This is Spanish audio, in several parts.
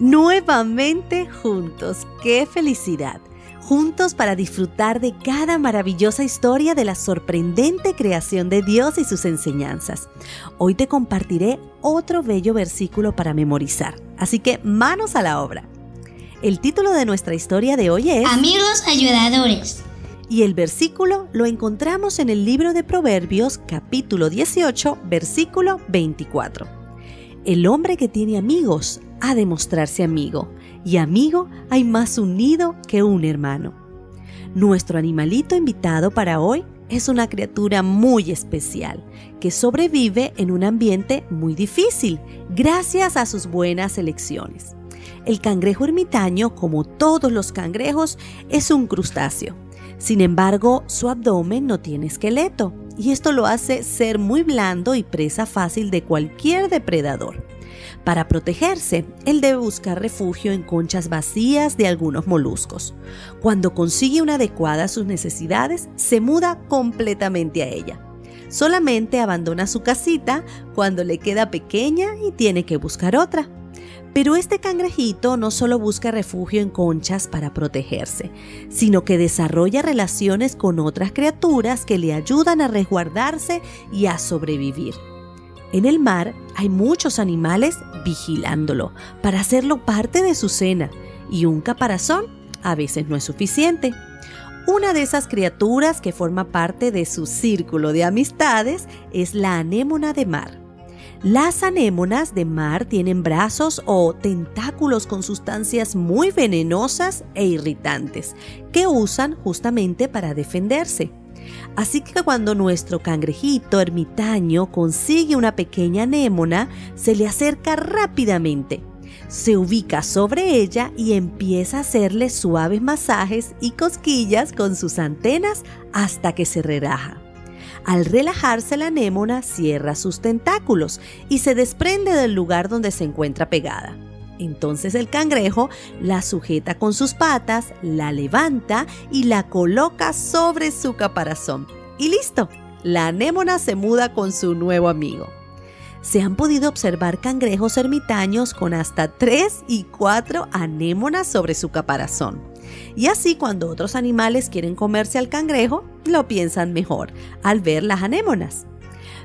Nuevamente juntos, qué felicidad. Juntos para disfrutar de cada maravillosa historia de la sorprendente creación de Dios y sus enseñanzas. Hoy te compartiré otro bello versículo para memorizar, así que manos a la obra. El título de nuestra historia de hoy es Amigos ayudadores. Y el versículo lo encontramos en el libro de Proverbios capítulo 18, versículo 24. El hombre que tiene amigos ha de mostrarse amigo, y amigo hay más unido que un hermano. Nuestro animalito invitado para hoy es una criatura muy especial, que sobrevive en un ambiente muy difícil gracias a sus buenas elecciones. El cangrejo ermitaño, como todos los cangrejos, es un crustáceo. Sin embargo, su abdomen no tiene esqueleto y esto lo hace ser muy blando y presa fácil de cualquier depredador. Para protegerse, él debe buscar refugio en conchas vacías de algunos moluscos. Cuando consigue una adecuada a sus necesidades, se muda completamente a ella. Solamente abandona su casita cuando le queda pequeña y tiene que buscar otra. Pero este cangrejito no solo busca refugio en conchas para protegerse, sino que desarrolla relaciones con otras criaturas que le ayudan a resguardarse y a sobrevivir. En el mar hay muchos animales vigilándolo para hacerlo parte de su cena y un caparazón a veces no es suficiente. Una de esas criaturas que forma parte de su círculo de amistades es la anémona de mar. Las anémonas de mar tienen brazos o tentáculos con sustancias muy venenosas e irritantes que usan justamente para defenderse. Así que cuando nuestro cangrejito ermitaño consigue una pequeña anémona, se le acerca rápidamente. Se ubica sobre ella y empieza a hacerle suaves masajes y cosquillas con sus antenas hasta que se relaja. Al relajarse la anémona cierra sus tentáculos y se desprende del lugar donde se encuentra pegada. Entonces el cangrejo la sujeta con sus patas, la levanta y la coloca sobre su caparazón. Y listo, la anémona se muda con su nuevo amigo. Se han podido observar cangrejos ermitaños con hasta 3 y 4 anémonas sobre su caparazón. Y así cuando otros animales quieren comerse al cangrejo, lo piensan mejor al ver las anémonas.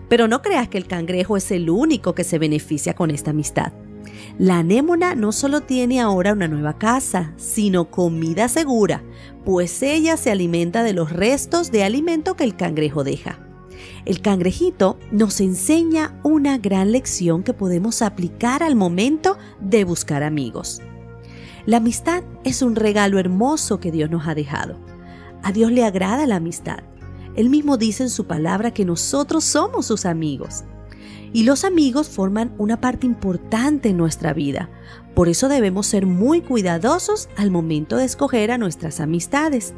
Pero no creas que el cangrejo es el único que se beneficia con esta amistad. La anémona no solo tiene ahora una nueva casa, sino comida segura, pues ella se alimenta de los restos de alimento que el cangrejo deja. El cangrejito nos enseña una gran lección que podemos aplicar al momento de buscar amigos. La amistad es un regalo hermoso que Dios nos ha dejado. A Dios le agrada la amistad. Él mismo dice en su palabra que nosotros somos sus amigos. Y los amigos forman una parte importante en nuestra vida. Por eso debemos ser muy cuidadosos al momento de escoger a nuestras amistades.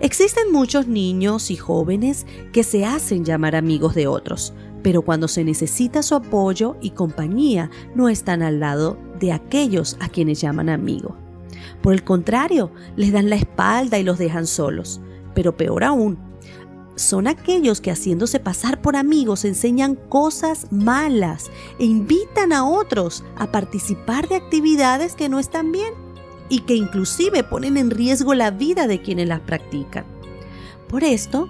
Existen muchos niños y jóvenes que se hacen llamar amigos de otros, pero cuando se necesita su apoyo y compañía no están al lado de aquellos a quienes llaman amigo. Por el contrario, les dan la espalda y los dejan solos. Pero peor aún, son aquellos que haciéndose pasar por amigos enseñan cosas malas e invitan a otros a participar de actividades que no están bien y que inclusive ponen en riesgo la vida de quienes las practican. Por esto,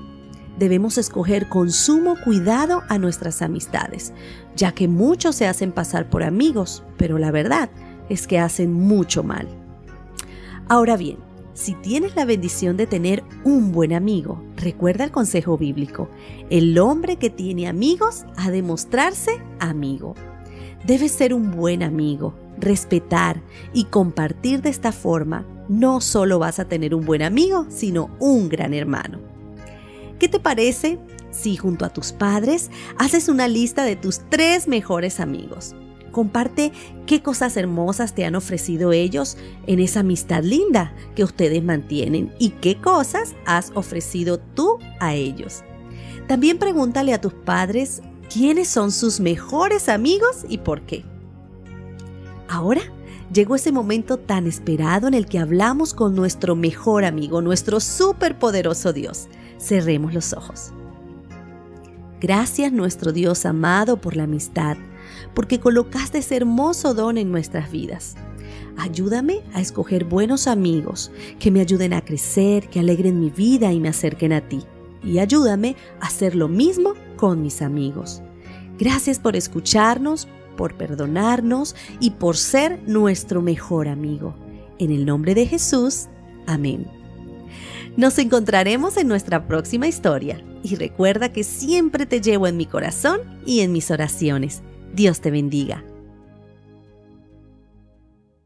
debemos escoger con sumo cuidado a nuestras amistades, ya que muchos se hacen pasar por amigos, pero la verdad es que hacen mucho mal. Ahora bien, si tienes la bendición de tener un buen amigo, recuerda el consejo bíblico, el hombre que tiene amigos ha de mostrarse amigo. Debes ser un buen amigo, respetar y compartir de esta forma. No solo vas a tener un buen amigo, sino un gran hermano. ¿Qué te parece si junto a tus padres haces una lista de tus tres mejores amigos? Comparte qué cosas hermosas te han ofrecido ellos en esa amistad linda que ustedes mantienen y qué cosas has ofrecido tú a ellos. También pregúntale a tus padres quiénes son sus mejores amigos y por qué. Ahora llegó ese momento tan esperado en el que hablamos con nuestro mejor amigo, nuestro superpoderoso Dios. Cerremos los ojos. Gracias nuestro Dios amado por la amistad, porque colocaste ese hermoso don en nuestras vidas. Ayúdame a escoger buenos amigos que me ayuden a crecer, que alegren mi vida y me acerquen a ti. Y ayúdame a hacer lo mismo con mis amigos. Gracias por escucharnos, por perdonarnos y por ser nuestro mejor amigo. En el nombre de Jesús, amén. Nos encontraremos en nuestra próxima historia y recuerda que siempre te llevo en mi corazón y en mis oraciones. Dios te bendiga.